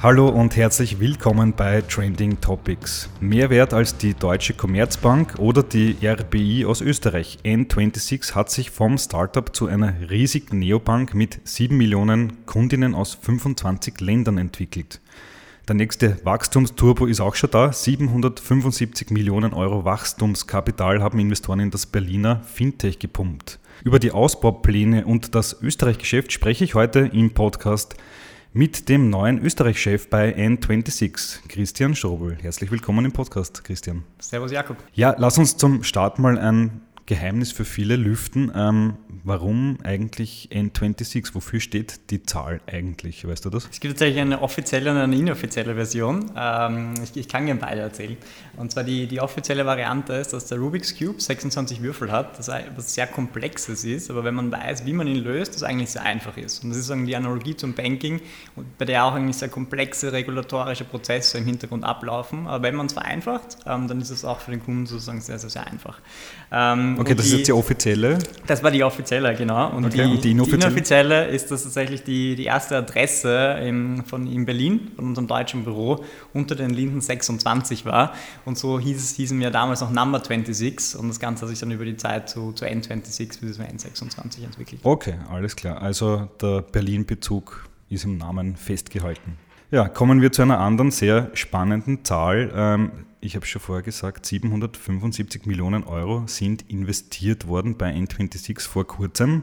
Hallo und herzlich willkommen bei Trending Topics. Mehr wert als die Deutsche Commerzbank oder die RBI aus Österreich. N26 hat sich vom Startup zu einer riesigen Neobank mit 7 Millionen Kundinnen aus 25 Ländern entwickelt. Der nächste Wachstumsturbo ist auch schon da. 775 Millionen Euro Wachstumskapital haben Investoren in das Berliner Fintech gepumpt. Über die Ausbaupläne und das Österreich-Geschäft spreche ich heute im Podcast mit dem neuen Österreich-Chef bei N26, Christian Strobel. Herzlich willkommen im Podcast, Christian. Servus, Jakob. Ja, lass uns zum Start mal ein Geheimnis für viele lüften. Ähm, warum eigentlich N26? Wofür steht die Zahl eigentlich? Weißt du das? Es gibt tatsächlich eine offizielle und eine inoffizielle Version. Ähm, ich, ich, kann gerne beide erzählen. Und zwar die, die offizielle Variante ist, dass der Rubik's Cube 26 Würfel hat, das etwas sehr Komplexes ist, aber wenn man weiß, wie man ihn löst, das eigentlich sehr einfach ist. Und das ist die Analogie zum Banking, bei der auch eigentlich sehr komplexe regulatorische Prozesse im Hintergrund ablaufen. Aber wenn man es vereinfacht, ähm, dann ist es auch für den Kunden sozusagen sehr, sehr, sehr einfach. Ähm, Okay, das die, ist jetzt die offizielle? Das war die offizielle, genau. Und, okay, die, und die, inoffizielle? die, inoffizielle? ist das tatsächlich die, die erste Adresse im, von, in Berlin, von unserem deutschen Büro, unter den Linden 26 war. Und so hieß es, hießen wir damals noch Number 26 und das Ganze hat sich dann über die Zeit zu, zu N26 bis N26 entwickelt. Okay, alles klar. Also der Berlin-Bezug ist im Namen festgehalten. Ja, kommen wir zu einer anderen sehr spannenden Zahl. Ähm, ich habe schon vorher gesagt, 775 Millionen Euro sind investiert worden bei N26 vor kurzem.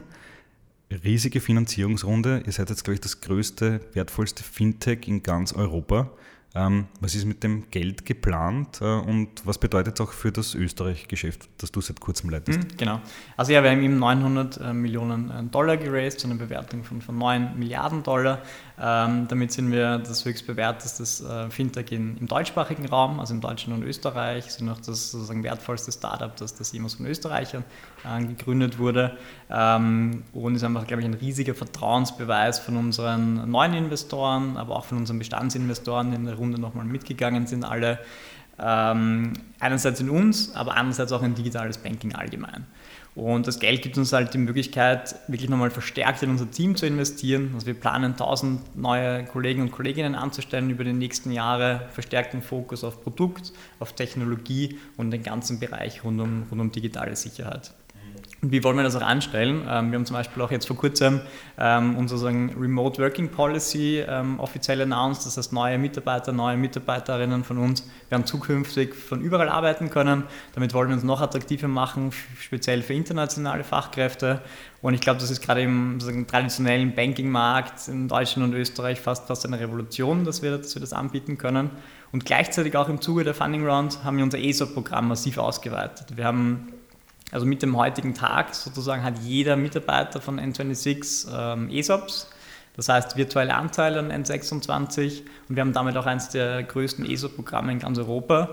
Riesige Finanzierungsrunde. Ihr seid jetzt, glaube ich, das größte, wertvollste Fintech in ganz Europa. Ähm, was ist mit dem Geld geplant äh, und was bedeutet es auch für das Österreich-Geschäft, das du seit kurzem leitest? Mhm, genau. Also ja, wir haben eben 900 äh, Millionen äh, Dollar geraced, zu einer Bewertung von, von 9 Milliarden Dollar. Ähm, damit sind wir das höchst bewerteste Fintech in, im deutschsprachigen Raum, also in Deutschland und Österreich, sind auch das sozusagen wertvollste Startup, das, das jemals von Österreichern gegründet wurde. Ähm, und ist einfach, glaube ich, ein riesiger Vertrauensbeweis von unseren neuen Investoren, aber auch von unseren Bestandsinvestoren in der Runde nochmal mitgegangen sind, alle. Ähm, einerseits in uns, aber andererseits auch in digitales Banking allgemein. Und das Geld gibt uns halt die Möglichkeit, wirklich nochmal verstärkt in unser Team zu investieren. Also wir planen 1000 neue Kollegen und Kolleginnen anzustellen über die nächsten Jahre, verstärkten Fokus auf Produkt, auf Technologie und den ganzen Bereich rund um, rund um digitale Sicherheit. Wie wollen wir das auch anstellen? Ähm, wir haben zum Beispiel auch jetzt vor kurzem ähm, unsere Remote Working Policy ähm, offiziell announced. Das heißt, neue Mitarbeiter, neue Mitarbeiterinnen von uns werden zukünftig von überall arbeiten können. Damit wollen wir uns noch attraktiver machen, speziell für internationale Fachkräfte. Und ich glaube, das ist gerade im traditionellen Banking-Markt in Deutschland und Österreich fast, fast eine Revolution, dass wir, dass wir das anbieten können. Und gleichzeitig auch im Zuge der Funding Round haben wir unser ESOP-Programm massiv ausgeweitet. Wir haben also mit dem heutigen Tag sozusagen hat jeder Mitarbeiter von N26 ähm, ESOPs, das heißt virtuelle Anteile an N26 und wir haben damit auch eines der größten ESOP-Programme in ganz Europa.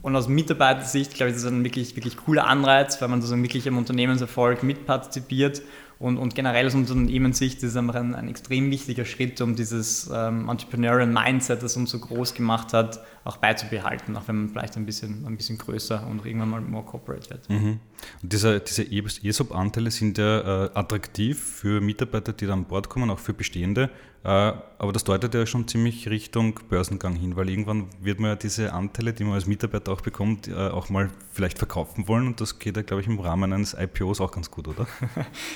Und aus Mitarbeitersicht, glaube ich, ist das ein wirklich, wirklich cooler Anreiz, weil man sozusagen wirklich am Unternehmenserfolg mitpartizipiert und, und generell aus Unternehmenssicht ist es einfach ein, ein extrem wichtiger Schritt, um dieses ähm, Entrepreneurial Mindset, das uns so groß gemacht hat, auch beizubehalten, auch wenn man vielleicht ein bisschen, ein bisschen größer und irgendwann mal more corporate wird. Mhm. Und diese, diese ESOP-Anteile sind ja äh, attraktiv für Mitarbeiter, die da an Bord kommen, auch für bestehende. Äh, aber das deutet ja schon ziemlich Richtung Börsengang hin, weil irgendwann wird man ja diese Anteile, die man als Mitarbeiter auch bekommt, äh, auch mal vielleicht verkaufen wollen. Und das geht ja, glaube ich, im Rahmen eines IPOs auch ganz gut, oder?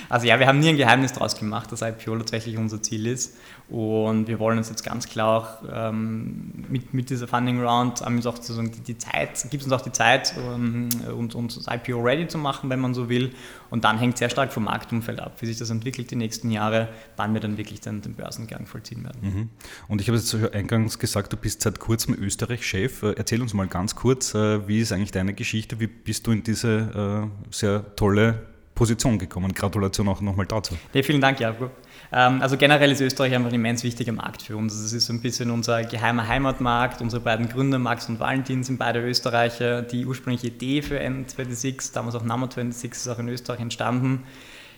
Also ja, wir haben nie ein Geheimnis daraus gemacht, dass IPO tatsächlich unser Ziel ist. Und wir wollen uns jetzt ganz klar auch ähm, mit, mit dieser Funding Round haben uns auch sozusagen die, die Zeit, gibt uns auch die Zeit, um, und, und das IPO ready zu machen, wenn man so will. Und dann hängt sehr stark vom Marktumfeld ab, wie sich das entwickelt die nächsten Jahre, wann wir dann wirklich den, den Börsengang vollziehen werden. Mhm. Und ich habe jetzt eingangs gesagt, du bist seit kurzem Österreich-Chef. Äh, erzähl uns mal ganz kurz, äh, wie ist eigentlich deine Geschichte? Wie bist du in diese äh, sehr tolle Position gekommen? Gratulation auch nochmal dazu. Ja, vielen Dank, Jakob. Ähm, also generell ist Österreich einfach ein immens wichtiger Markt für uns. Es ist so ein bisschen unser geheimer Heimatmarkt. Unsere beiden Gründer, Max und Valentin, sind beide Österreicher. Die ursprüngliche Idee für N26, damals auch Number 26, ist auch in Österreich entstanden.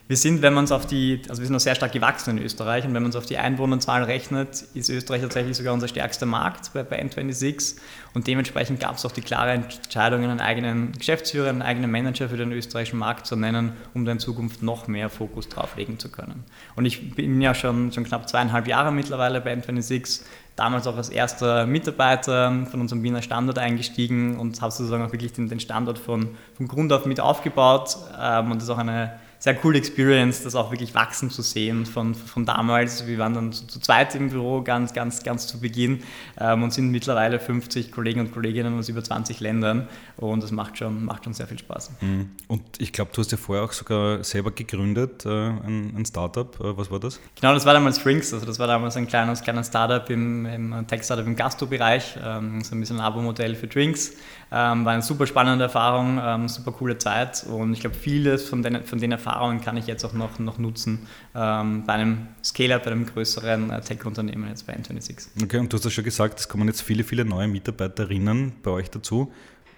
Wir sind, wenn man es auf die, also wir sind noch sehr stark gewachsen in Österreich und wenn man es auf die Einwohnerzahl rechnet, ist Österreich tatsächlich sogar unser stärkster Markt bei, bei N26 und dementsprechend gab es auch die klare Entscheidung, einen eigenen Geschäftsführer, einen eigenen Manager für den österreichischen Markt zu nennen, um da in Zukunft noch mehr Fokus drauf legen zu können. Und ich bin ja schon, schon knapp zweieinhalb Jahre mittlerweile bei N26, damals auch als erster Mitarbeiter von unserem Wiener Standort eingestiegen und habe sozusagen auch wirklich den, den Standort von, von Grund auf mit aufgebaut ähm, und das ist auch eine sehr coole Experience, das auch wirklich wachsen zu sehen von, von damals. Wir waren dann zu, zu zweit im Büro ganz, ganz, ganz zu Beginn ähm, und sind mittlerweile 50 Kollegen und Kolleginnen aus über 20 Ländern und das macht schon, macht schon sehr viel Spaß. Mhm. Und ich glaube, du hast ja vorher auch sogar selber gegründet, äh, ein, ein, Startup. Äh, was war das? Genau, das war damals Frinks, also das war damals ein kleines, kleines Startup im, im Tech-Startup im Gastro-Bereich, ähm, so ein bisschen ein Abo-Modell für Drinks. Ähm, war eine super spannende Erfahrung, ähm, super coole Zeit und ich glaube, vieles von den, von den Erfahrungen kann ich jetzt auch noch, noch nutzen ähm, bei einem Scale-Up, bei einem größeren äh, Tech-Unternehmen jetzt bei N26. Okay, und du hast ja schon gesagt, es kommen jetzt viele, viele neue Mitarbeiterinnen bei euch dazu.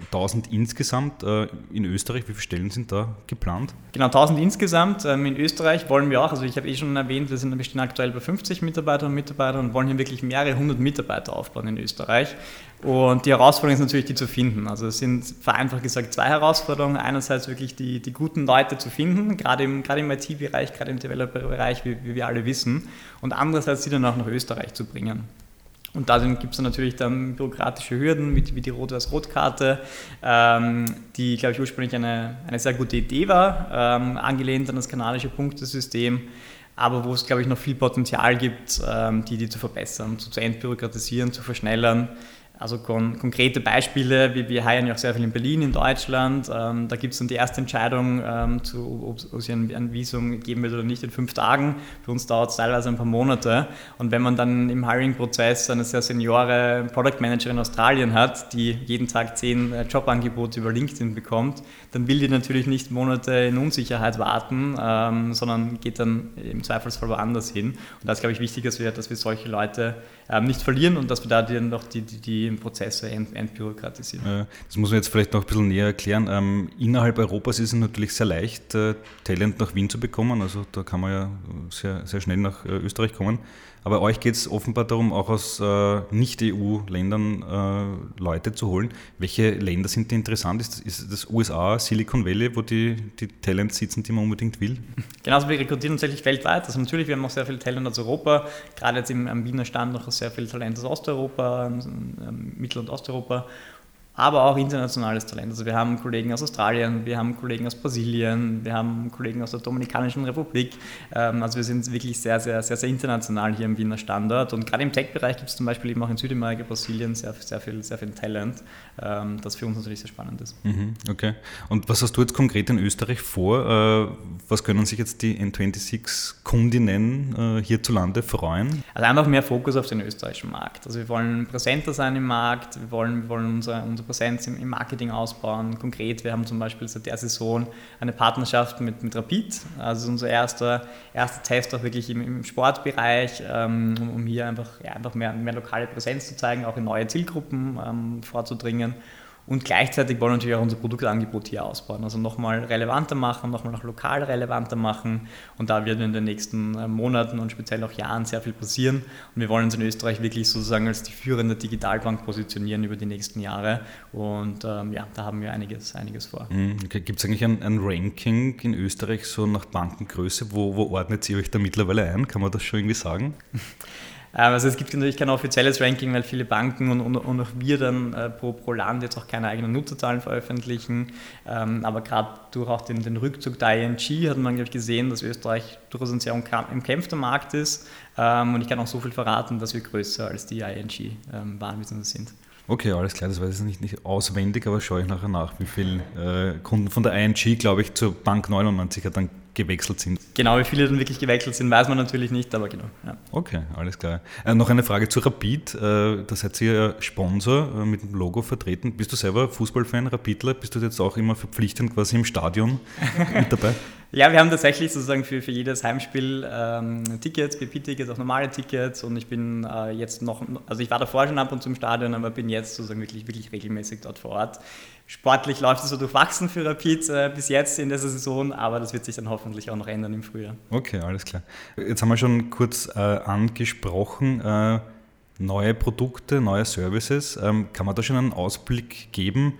1000 insgesamt äh, in Österreich. Wie viele Stellen sind da geplant? Genau, 1000 insgesamt. Ähm, in Österreich wollen wir auch, also ich habe eh schon erwähnt, wir sind wir stehen aktuell bei 50 Mitarbeiterinnen und Mitarbeitern und wollen hier wirklich mehrere hundert Mitarbeiter aufbauen in Österreich. Und die Herausforderung ist natürlich, die zu finden. Also es sind vereinfacht gesagt zwei Herausforderungen. Einerseits wirklich die, die guten Leute zu finden, gerade im, gerade im IT-Bereich, gerade im Developer-Bereich, wie, wie wir alle wissen. Und andererseits sie dann auch nach Österreich zu bringen. Und da gibt es natürlich dann bürokratische Hürden, wie die, wie die Rot-Weiß-Rot-Karte, ähm, die, glaube ich, ursprünglich eine, eine sehr gute Idee war, ähm, angelehnt an das kanadische Punktesystem, aber wo es, glaube ich, noch viel Potenzial gibt, ähm, die, die zu verbessern, zu, zu entbürokratisieren, zu verschnellern. Also kon konkrete Beispiele, wir, wir heiern ja auch sehr viel in Berlin, in Deutschland. Ähm, da gibt es dann die erste Entscheidung, ähm, zu, ob, es ein, ein, Visum geben wird oder nicht in fünf Tagen. Für uns dauert es teilweise ein paar Monate. Und wenn man dann im Hiring-Prozess eine sehr seniore Product Manager in Australien hat, die jeden Tag zehn äh, Jobangebote über LinkedIn bekommt, dann will die natürlich nicht Monate in Unsicherheit warten, ähm, sondern geht dann im Zweifelsfall woanders hin. Und da ist, glaube ich, wichtig, dass wir, dass wir solche Leute ähm, nicht verlieren und dass wir da dann noch die, die, die Prozesse ent, entbürokratisieren. Das muss man jetzt vielleicht noch ein bisschen näher erklären. Ähm, innerhalb Europas ist es natürlich sehr leicht, äh, Talent nach Wien zu bekommen. Also da kann man ja sehr, sehr schnell nach äh, Österreich kommen. Aber euch geht es offenbar darum, auch aus äh, Nicht-EU-Ländern äh, Leute zu holen. Welche Länder sind die interessant? Ist das, ist das USA, Silicon Valley, wo die, die Talents sitzen, die man unbedingt will? Genau, also wir rekrutieren tatsächlich weltweit. Also natürlich, wir haben auch sehr viel Talent aus Europa. Gerade jetzt im, am Wiener Stand noch sehr viel Talent aus Osteuropa, Mittel- und Osteuropa aber auch internationales Talent. Also wir haben Kollegen aus Australien, wir haben Kollegen aus Brasilien, wir haben Kollegen aus der Dominikanischen Republik. Ähm, also wir sind wirklich sehr, sehr, sehr, sehr international hier im Wiener Standort. Und gerade im Tech-Bereich gibt es zum Beispiel eben auch in Südamerika, Brasilien sehr, sehr, viel, sehr viel Talent, ähm, das für uns natürlich sehr spannend ist. Mhm, okay. Und was hast du jetzt konkret in Österreich vor? Äh, was können sich jetzt die N26-Kundinnen äh, hierzulande freuen? Also einfach mehr Fokus auf den österreichischen Markt. Also wir wollen präsenter sein im Markt, wir wollen, wir wollen unser, unser Präsenz im, Marketing ausbauen. Konkret, wir haben zum Beispiel seit der Saison eine Partnerschaft mit, mit Rapid, also unser erster, erster Test auch wirklich im, im Sportbereich, ähm, um hier einfach, ja, einfach mehr, mehr lokale Präsenz zu zeigen, auch in neue Zielgruppen ähm, vorzudringen. Und gleichzeitig wollen wir natürlich auch unser Produktangebot hier ausbauen, also nochmal relevanter machen, nochmal auch lokal relevanter machen. Und da wird in den nächsten äh, Monaten und speziell auch Jahren sehr viel passieren. Und wir wollen uns in Österreich wirklich sozusagen als die führende Digitalbank positionieren über die nächsten Jahre. Und ähm, ja, da haben wir einiges, einiges vor. Mhm, okay. Gibt es eigentlich ein, ein, Ranking in Österreich so nach Bankengröße? Wo, wo ordnet ihr euch da mittlerweile ein? Kann man das schon irgendwie sagen? Ähm, also es gibt natürlich kein offizielles Ranking, weil viele Banken und, und, und auch wir dann äh, pro, pro Land jetzt auch keine eigenen Nutzerzahlen veröffentlichen. Ähm, aber gerade durch auch den, den Rückzug der ING hat man, glaube ich, gesehen, dass Österreich durchaus ein sehr umkämpfter Markt ist. Ähm, und ich kann auch so viel verraten, dass wir größer als die ING ähm, waren, sie sind. Okay, alles klar, das weiß ich nicht, nicht auswendig, aber schaue ich nachher nach, wie viele äh, Kunden von der ING, glaube ich, zur Bank 99 hat dann gewechselt sind. Genau, wie viele dann wirklich gewechselt sind, weiß man natürlich nicht, aber genau. Ja. Okay, alles klar. Äh, noch eine Frage zu Rapid. Äh, da seid ihr ja Sponsor äh, mit dem Logo vertreten. Bist du selber Fußballfan, Rapidler? Bist du jetzt auch immer verpflichtend quasi im Stadion mit dabei? Ja, wir haben tatsächlich sozusagen für, für jedes Heimspiel ähm, Tickets, BP-Tickets, auch normale Tickets und ich bin äh, jetzt noch, also ich war davor schon ab und zu im Stadion, aber bin jetzt sozusagen wirklich, wirklich regelmäßig dort vor Ort Sportlich läuft es so durchwachsen für Rapid äh, bis jetzt in der Saison, aber das wird sich dann hoffentlich auch noch ändern im Frühjahr. Okay, alles klar. Jetzt haben wir schon kurz äh, angesprochen, äh, neue Produkte, neue Services. Ähm, kann man da schon einen Ausblick geben?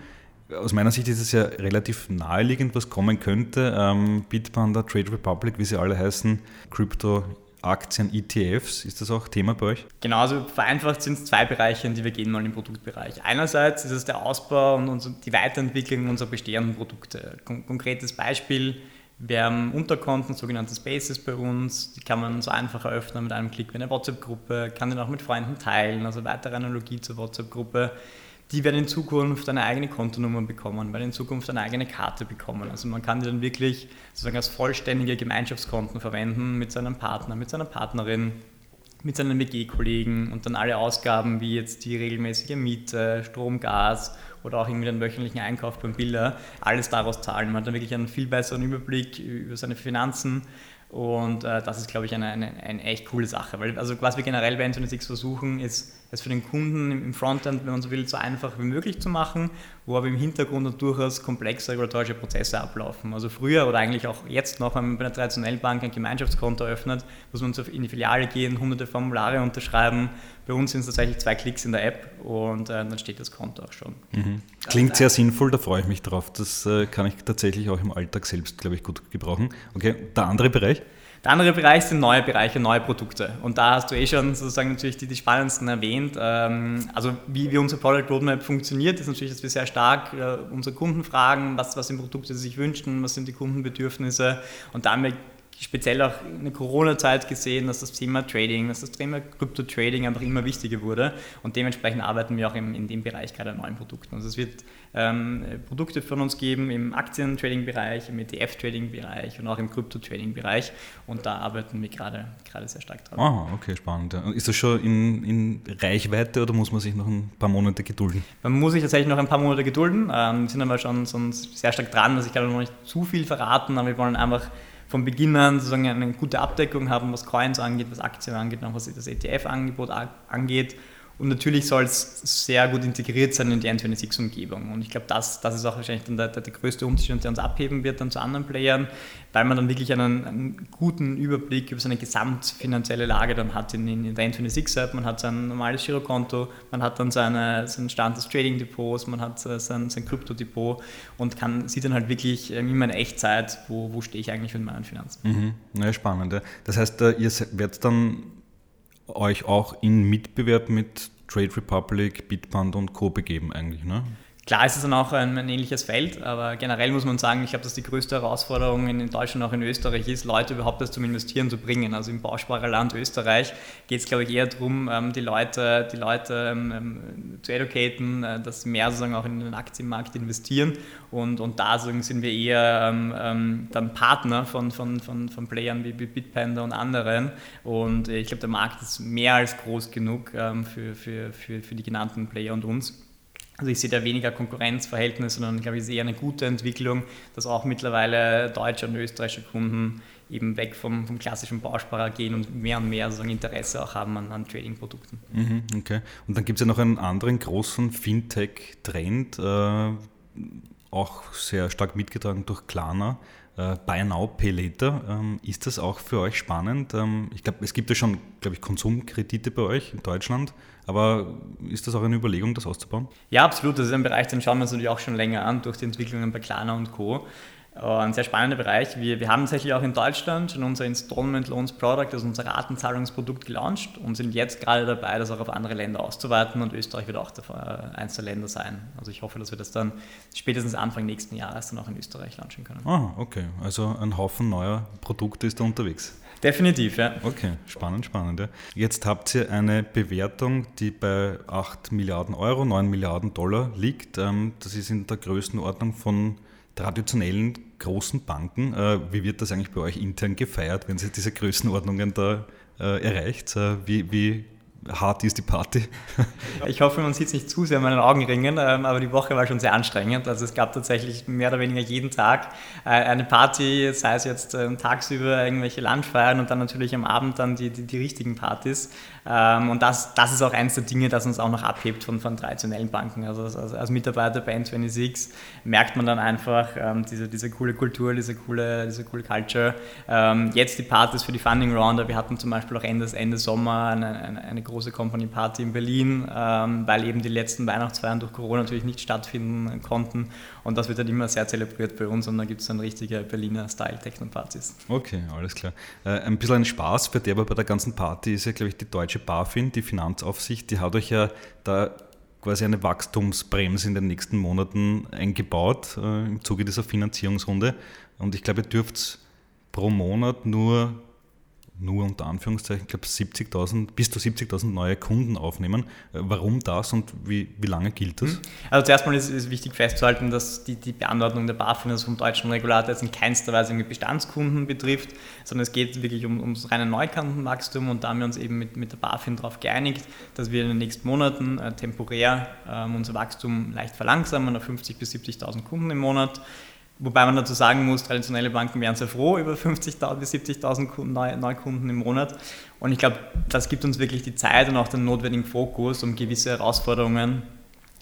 Aus meiner Sicht ist es ja relativ naheliegend, was kommen könnte. Ähm, Bitpanda, Trade Republic, wie sie alle heißen, Crypto Aktien, ETFs. Ist das auch Thema bei euch? Genau, also vereinfacht sind es zwei Bereiche, in die wir gehen wollen im Produktbereich. Einerseits ist es der Ausbau und die Weiterentwicklung unserer bestehenden Produkte. Kon konkretes Beispiel, wir haben Unterkonten, sogenannte Spaces bei uns, die kann man so einfach eröffnen mit einem Klick wie eine WhatsApp-Gruppe, kann den auch mit Freunden teilen, also weitere Analogie zur WhatsApp-Gruppe die werden in Zukunft eine eigene Kontonummer bekommen, werden in Zukunft eine eigene Karte bekommen. Also man kann die dann wirklich sozusagen als vollständige Gemeinschaftskonten verwenden mit seinem Partner, mit seiner Partnerin, mit seinen WG-Kollegen und dann alle Ausgaben wie jetzt die regelmäßige Miete, Strom, Gas oder auch irgendwie den wöchentlichen Einkauf beim Bilder, alles daraus zahlen. Man hat dann wirklich einen viel besseren Überblick über seine Finanzen und äh, das ist, glaube ich, eine, eine, eine, echt coole Sache. Weil, also was wir generell bei N26 versuchen, ist es für den Kunden im Frontend, wenn man so will, so einfach wie möglich zu machen, wo aber im Hintergrund dann durchaus komplexe regulatorische Prozesse ablaufen. Also früher oder eigentlich auch jetzt noch, wenn man bei einer traditionellen Bank ein Gemeinschaftskonto eröffnet, muss man in die Filiale gehen, hunderte Formulare unterschreiben. Bei uns sind es tatsächlich zwei Klicks in der App und äh, dann steht das Konto auch schon. Mhm. Klingt sehr sinnvoll, da freue ich mich drauf. Das äh, kann ich tatsächlich auch im Alltag selbst, glaube ich, gut gebrauchen. Okay, der andere Bereich? Der andere Bereich sind neue Bereiche, neue Produkte. Und da hast du eh schon sozusagen natürlich die, die spannendsten erwähnt. Ähm, also wie, wie unsere Product Roadmap funktioniert, ist natürlich, dass wir sehr stark äh, unsere Kunden fragen, was, was sind Produkte, die sie sich wünschen, was sind die Kundenbedürfnisse. Und dann speziell auch in der Corona-Zeit gesehen, dass das Thema Trading, dass das Thema Krypto-Trading einfach immer wichtiger wurde und dementsprechend arbeiten wir auch in, in dem Bereich gerade an neuen Produkten. Also es wird ähm, Produkte von uns geben im Aktien-Trading-Bereich, im ETF-Trading-Bereich und auch im Krypto-Trading-Bereich und da arbeiten wir gerade, gerade sehr stark dran. Ah, okay, spannend. Ist das schon in, in Reichweite oder muss man sich noch ein paar Monate gedulden? Man muss sich tatsächlich noch ein paar Monate gedulden. Ähm, wir sind aber schon, schon sehr stark dran, also ich kann noch nicht zu viel verraten, aber wir wollen einfach von Beginn an sozusagen eine gute Abdeckung haben, was Coins angeht, was Aktien angeht, auch was das ETF-Angebot angeht. Und natürlich soll es sehr gut integriert sein in die N26-Umgebung. Und ich glaube, das, das ist auch wahrscheinlich dann der, der, der, größte Unterschied, der uns abheben wird dann zu anderen Playern, weil man dann wirklich einen, einen guten Überblick über seine gesamtfinanzielle Lage dann hat in, in der N26-App. Man hat sein normales Girokonto, man hat dann seine, seinen Stand des Trading-Depots, man hat äh, sein, sein Krypto-Depot und kann, sieht dann halt wirklich ähm, immer in Echtzeit, wo, wo stehe ich eigentlich mit meinen Finanzen. Mhm. Ja, spannend. Das heißt, äh, ihr werdet dann euch auch in Mitbewerb mit Trade Republic, Bitband und Co. begeben eigentlich, ne? Klar ist es dann auch ein, ein, ähnliches Feld, aber generell muss man sagen, ich glaube, dass die größte Herausforderung in Deutschland, auch in Österreich ist, Leute überhaupt das zum Investieren zu bringen. Also im Bausparerland Österreich geht es, glaube ich, eher darum, ähm, die Leute, die Leute ähm, ähm, zu educaten, äh, dass sie mehr sozusagen auch in den Aktienmarkt investieren. Und, und da sind wir eher dann Partner von, von, von, von Playern wie Bitpanda und anderen. Und ich glaube, der Markt ist mehr als groß genug für, für, für, für die genannten Player und uns. Also ich sehe da weniger Konkurrenzverhältnisse, sondern glaube ich sehe eine gute Entwicklung, dass auch mittlerweile deutsche und österreichische Kunden eben weg vom, vom klassischen Bausparer gehen und mehr und mehr sozusagen Interesse auch haben an, an Trading-Produkten. Mhm, okay. Und dann gibt es ja noch einen anderen großen Fintech-Trend, äh, auch sehr stark mitgetragen durch Klarna. Äh, Buy Now, Pay Later. Ähm, ist das auch für euch spannend? Ähm, ich glaube, es gibt ja schon, glaube ich, Konsumkredite bei euch in Deutschland. Aber ist das auch eine Überlegung, das auszubauen? Ja, absolut. Das ist ein Bereich, den schauen wir uns natürlich auch schon länger an durch die Entwicklungen bei Klarna und Co. Äh, ein sehr spannender Bereich. Wir, wir haben tatsächlich auch in Deutschland schon unser Installment Loans Product, also unser Ratenzahlungsprodukt gelauncht und sind jetzt gerade dabei, das auch auf andere Länder auszuweiten und Österreich wird auch äh, eins der Länder sein. Also ich hoffe, dass wir das dann spätestens Anfang nächsten Jahres dann auch in Österreich launchen können. Ah, okay. Also ein Haufen neuer Produkte ist da unterwegs. Definitiv, ja. Okay, spannend, spannend. Ja. Jetzt habt ihr eine Bewertung, die bei 8 Milliarden Euro, 9 Milliarden Dollar liegt. Ähm, das ist in der Größenordnung von traditionellen großen Banken. Äh, wie wird das eigentlich bei euch intern gefeiert, wenn ihr diese Größenordnungen da äh, erreicht? Äh, wie, wie hart ist die Party? Ich hoffe, man sieht es nicht zu sehr an meinen Augenringen, ähm, aber die Woche war schon sehr anstrengend. Also es gab tatsächlich mehr oder weniger jeden Tag äh, eine Party, sei es jetzt ähm, tagsüber irgendwelche Lunchfeiern und dann natürlich am Abend dann die, die, die richtigen Partys. Ähm, und das, das ist auch eines der Dinge, das uns auch noch abhebt von, von traditionellen Banken. Also als, als Mitarbeiter bei N26 merkt man dann einfach diese, diese coole Kultur, diese coole, diese coole Culture. Jetzt die Partys für die Funding Rounder. Wir hatten zum Beispiel auch Ende, Ende Sommer eine, eine, eine große Company Party in Berlin, ähm, weil eben die letzten Weihnachtsfeiern durch Corona natürlich nicht stattfinden konnten. Und das wird dann immer sehr zelebriert bei uns und dann gibt es dann richtige Berliner Style-Techno-Partys. Okay, alles klar. Äh, ein bisschen ein Spaß für der aber bei der ganzen Party ist ja, glaube ich, die deutsche BaFin, die Finanzaufsicht, die hat euch ja da quasi eine Wachstumsbremse in den nächsten Monaten eingebaut äh, im Zuge dieser Finanzierungsrunde. Und ich glaube, ihr dürft pro Monat nur nur unter Anführungszeichen, ich glaube 70.000, bis zu 70.000 neue Kunden aufnehmen. Äh, warum das und wie, wie lange gilt das? Mhm. Also zuerst mal ist es wichtig festzuhalten, dass die, die Beantwortung der BaFin also vom deutschen Regulator jetzt in keinster Weise Bestandskunden betrifft, sondern es geht wirklich um, ums reine Neukundenwachstum und da haben wir uns eben mit, mit der BaFin darauf geeinigt, dass wir in den nächsten Monaten äh, temporär ähm, unser Wachstum leicht verlangsamen auf 50.000 bis 70.000 Kunden im Monat. Wobei man dazu sagen muss, traditionelle Banken wären sehr froh über 50.000 bis 70.000 Neukunden im Monat. Und ich glaube, das gibt uns wirklich die Zeit und auch den notwendigen Fokus, um gewisse Herausforderungen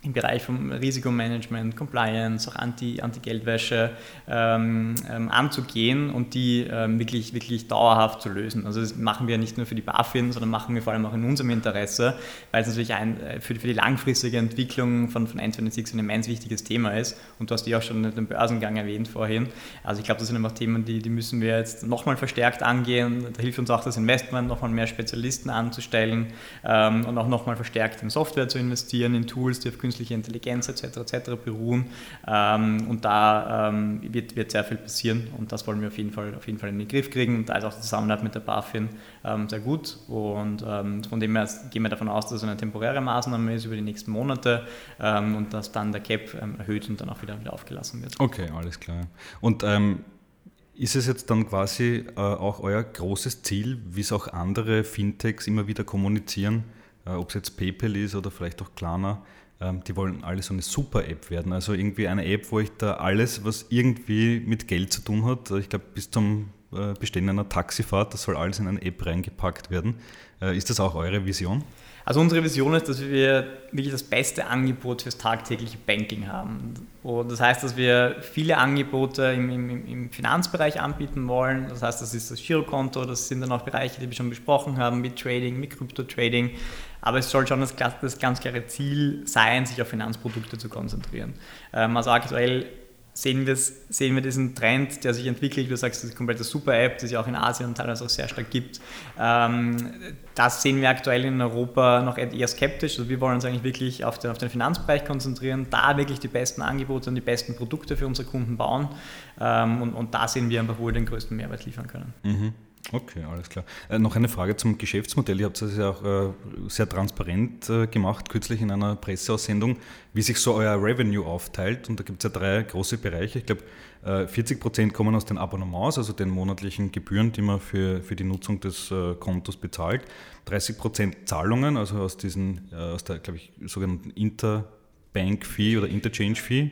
im Bereich vom Risikomanagement, Compliance, auch Anti, Anti-Geldwäsche ähm, ähm, anzugehen und die ähm, wirklich, wirklich dauerhaft zu lösen. Also das machen wir nicht nur für die BaFin, sondern machen wir vor allem auch in unserem Interesse, weil es natürlich ein, äh, für, für die langfristige Entwicklung von, von N26 ein immens wichtiges Thema ist. Und du hast die auch schon den Börsengang erwähnt vorhin. Also ich glaube, das sind einfach Themen, die, die müssen wir jetzt nochmal verstärkt angehen. Da hilft uns auch das Investment, nochmal mehr Spezialisten anzustellen ähm, und auch nochmal verstärkt in Software zu investieren, in Tools, die auf künstliche Intelligenz etc. etc. beruhen. Ähm, und da ähm, wird, wird sehr viel passieren und das wollen wir auf jeden Fall, auf jeden Fall in den Griff kriegen. Und da ist auch die Zusammenarbeit mit der BaFin ähm, sehr gut. Und ähm, von dem her gehen wir davon aus, dass es eine temporäre Maßnahme ist über die nächsten Monate ähm, und dass dann der Cap ähm, erhöht und dann auch wieder, wieder aufgelassen wird. Okay, alles klar. Und ist es jetzt dann quasi äh, auch euer großes Ziel, wie es auch andere Fintechs immer wieder kommunizieren, äh, ob es jetzt PayPal ist oder vielleicht auch Klarna, ähm, die wollen alle so eine Super-App werden. Also irgendwie eine App, wo ich da alles, was irgendwie mit Geld zu tun hat, ich glaube bis zum äh, Bestehen einer Taxifahrt, das soll alles in eine App reingepackt werden. Äh, ist das auch eure Vision? Also unsere Vision ist, dass wir wirklich das beste Angebot fürs tagtägliche Banking haben. Und das heißt, dass wir viele Angebote im, im, im Finanzbereich anbieten wollen. Das heißt, das ist das Girokonto, das sind dann auch Bereiche, die wir schon besprochen haben, mit Trading, mit Krypto-Trading. Aber es soll schon das, das ganz klare Ziel sein, sich auf Finanzprodukte zu konzentrieren. Ähm, also aktuell sehen, sehen wir diesen Trend, der sich entwickelt. Du sagst, ist komplette Super-App, die es ja auch in Asien teilweise auch sehr stark gibt. Ähm, das sehen wir aktuell in Europa noch eher skeptisch. Also wir wollen uns eigentlich wirklich auf den, auf den Finanzbereich konzentrieren, da wirklich die besten Angebote und die besten Produkte für unsere Kunden bauen. Ähm, und, und da sehen wir einfach, wo wir den größten Mehrwert liefern können. Mhm. Okay, alles klar. Äh, noch eine Frage zum Geschäftsmodell. Ihr habt es ja auch äh, sehr transparent äh, gemacht, kürzlich in einer Presseaussendung, wie sich so euer Revenue aufteilt. Und da gibt es ja drei große Bereiche. Ich glaube, äh, 40 Prozent kommen aus den Abonnements, also den monatlichen Gebühren, die man für, für die Nutzung des äh, Kontos bezahlt. 30 Prozent Zahlungen, also aus, diesen, äh, aus der, glaube ich, sogenannten Interbank-Fee oder Interchange-Fee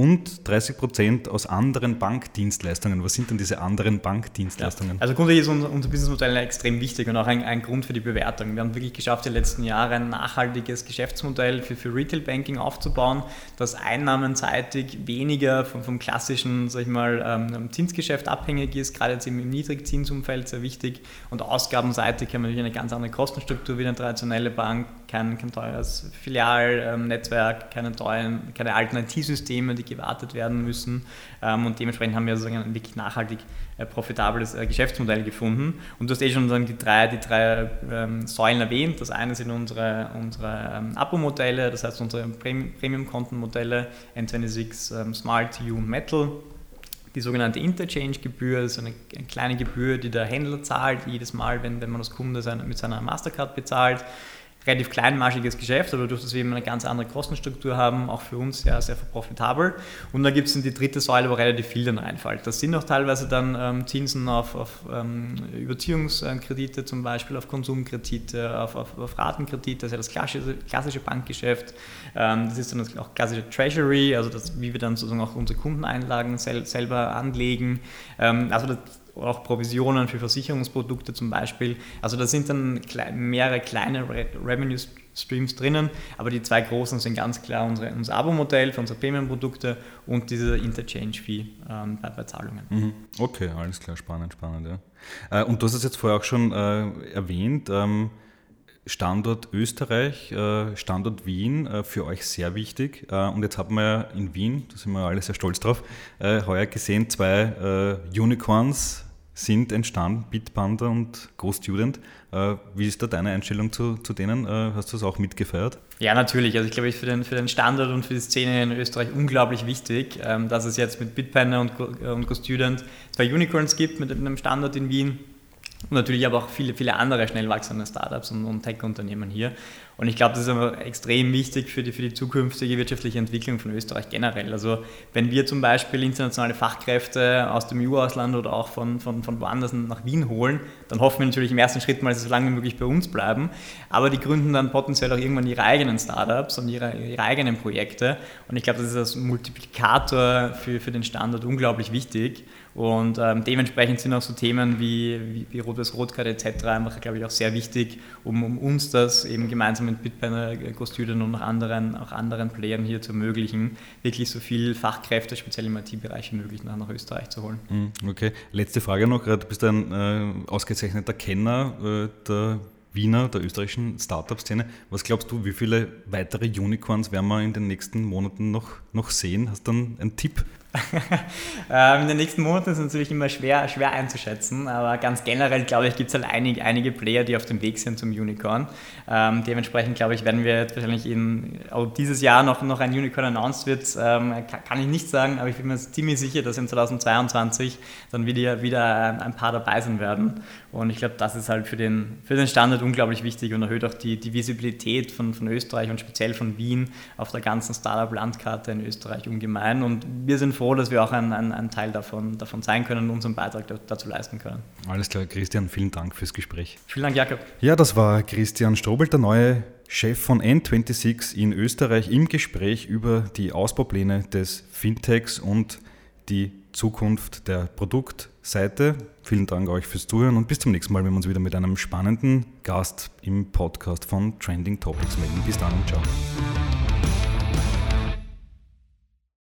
und 30 Prozent aus anderen Bankdienstleistungen. Was sind denn diese anderen Bankdienstleistungen? Ja. Also grundsätzlich ist unser, unser Businessmodell extrem wichtig und auch ein, ein, Grund für die Bewertung. Wir haben wirklich geschafft, die letzten Jahre ein nachhaltiges Geschäftsmodell für, für Retail Banking aufzubauen, das einnahmenseitig weniger vom, vom klassischen sag ich mal, ähm, Zinsgeschäft abhängig ist, gerade jetzt im Niedrigzinsumfeld sehr wichtig. Und ausgabenseitig haben wir natürlich eine ganz andere Kostenstruktur wie eine traditionelle Bank, kein, kein teures Filialnetzwerk, keine teuren, keine alten IT-Systeme, die gewartet werden müssen. Ähm, und dementsprechend haben wir sozusagen ein wirklich nachhaltig äh, profitables äh, Geschäftsmodell gefunden. Und du hast eh schon die drei, die drei ähm, Säulen erwähnt. Das eine sind unsere, unsere ähm, Abo-Modelle, das heißt unsere Premium-Kontenmodelle, N26 Smart, U Metal die sogenannte Interchange-Gebühr, ist eine, eine, kleine Gebühr, die der Händler zahlt, jedes Mal, wenn, wenn man als Kunde seine, mit seiner Mastercard bezahlt. Relativ kleinmaschiges Geschäft, aber durch das wir eben eine ganz andere Kostenstruktur haben, auch für uns sehr, sehr profitabel. Und dann gibt es die dritte Säule, wo relativ viel dann reinfällt. Das sind auch teilweise dann ähm, Zinsen auf, auf ähm, Überziehungskredite zum Beispiel, auf Konsumkredite, auf, auf, auf Ratenkredite, das ist ja das klassische, klassische Bankgeschäft. Ähm, das ist dann auch klassische Treasury, also das, wie wir dann sozusagen auch unsere Kundeneinlagen sel selber anlegen. Ähm, also das, auch Provisionen für Versicherungsprodukte zum Beispiel. Also da sind dann mehrere kleine Revenue Streams drinnen, aber die zwei großen sind ganz klar unsere, unser Abo-Modell für unsere Payment-Produkte und diese Interchange-Fee ähm, bei, bei, Zahlungen. Mhm. Okay, alles klar, spannend, spannend. Ja. Äh, und du hast es jetzt vorher auch schon äh, erwähnt, ähm, Standort Österreich, äh, Standort Wien äh, für euch sehr wichtig. Äh, und jetzt haben wir in Wien, da sind wir alle sehr stolz drauf, heuer gesehen, zwei Unicorns sind entstanden, Bitpanda und GoStudent. Wie ist da deine Einstellung zu, zu denen? Hast du es auch mitgefeiert? Ja, natürlich. Also ich glaube, für den, für den Standard und für die Szene in Österreich unglaublich wichtig, ähm, dass es jetzt mit Bitpanda und GoStudent zwei Unicorns gibt mit einem Standort in Wien und natürlich aber auch viele, viele andere schnell wachsende Startups und, und Tech-Unternehmen hier. Und ich glaube, das ist aber extrem wichtig für die, für die zukünftige wirtschaftliche Entwicklung von Österreich generell. Also wenn wir zum Beispiel internationale Fachkräfte aus dem EU-Ausland oder auch von, von, von woanders nach Wien holen, dann hoffen wir natürlich im ersten Schritt mal, dass sie so lange wie möglich bei uns bleiben. Aber die gründen dann potenziell auch irgendwann ihre eigenen Startups und ihre, ihre eigenen Projekte. Und ich glaube, das ist als Multiplikator für, für den Standort unglaublich wichtig. Und ähm, dementsprechend sind auch so Themen wie, wie, wie Rotes Rotkart etc. einfach, glaube ich, auch sehr wichtig, um, um uns das eben gemeinsam mit Bitbanner, GoStudent und auch anderen, auch anderen Playern hier zu ermöglichen, wirklich so viel Fachkräfte, speziell im IT-Bereich, wie möglich nach, nach Österreich zu holen. Hm, okay, letzte Frage noch. Du bist ein äh, ausgezeichneter Kenner äh, der Wiener, der österreichischen Startup-Szene. Was glaubst du, wie viele weitere Unicorns werden wir in den nächsten Monaten noch, noch sehen? Hast du dann einen Tipp? Ähm, in den nächsten Monaten ist es natürlich immer schwer, schwer einzuschätzen, aber ganz generell, glaube ich, gibt es halt einige, einige Player, die auf dem Weg sind zum Unicorn. Ähm, dementsprechend, glaube ich, werden wir jetzt wahrscheinlich in, ob dieses Jahr noch, noch ein Unicorn announced wird, ähm, kann, kann, ich nicht sagen, aber ich bin mir ziemlich sicher, dass in 2022 dann wieder, wieder ein paar dabei sein werden. Und ich glaube, das ist halt für den, für den Standard unglaublich wichtig und erhöht auch die, die Visibilität von, von Österreich und speziell von Wien auf der ganzen Startup-Landkarte in Österreich ungemein. Und wir sind froh, dass wir auch ein, ein, ein Teil davon, davon sein können und unseren Beitrag dazu leisten können. Alles klar, Christian, vielen Dank fürs Gespräch. Vielen Dank, Jakob. Ja, das war Christian Strobel, der neue Chef von N26 in Österreich, im Gespräch über die Ausbaupläne des Fintechs und die Zukunft der Produktseite. Vielen Dank euch fürs Zuhören und bis zum nächsten Mal, wenn wir uns wieder mit einem spannenden Gast im Podcast von Trending Topics melden. Bis dann und ciao.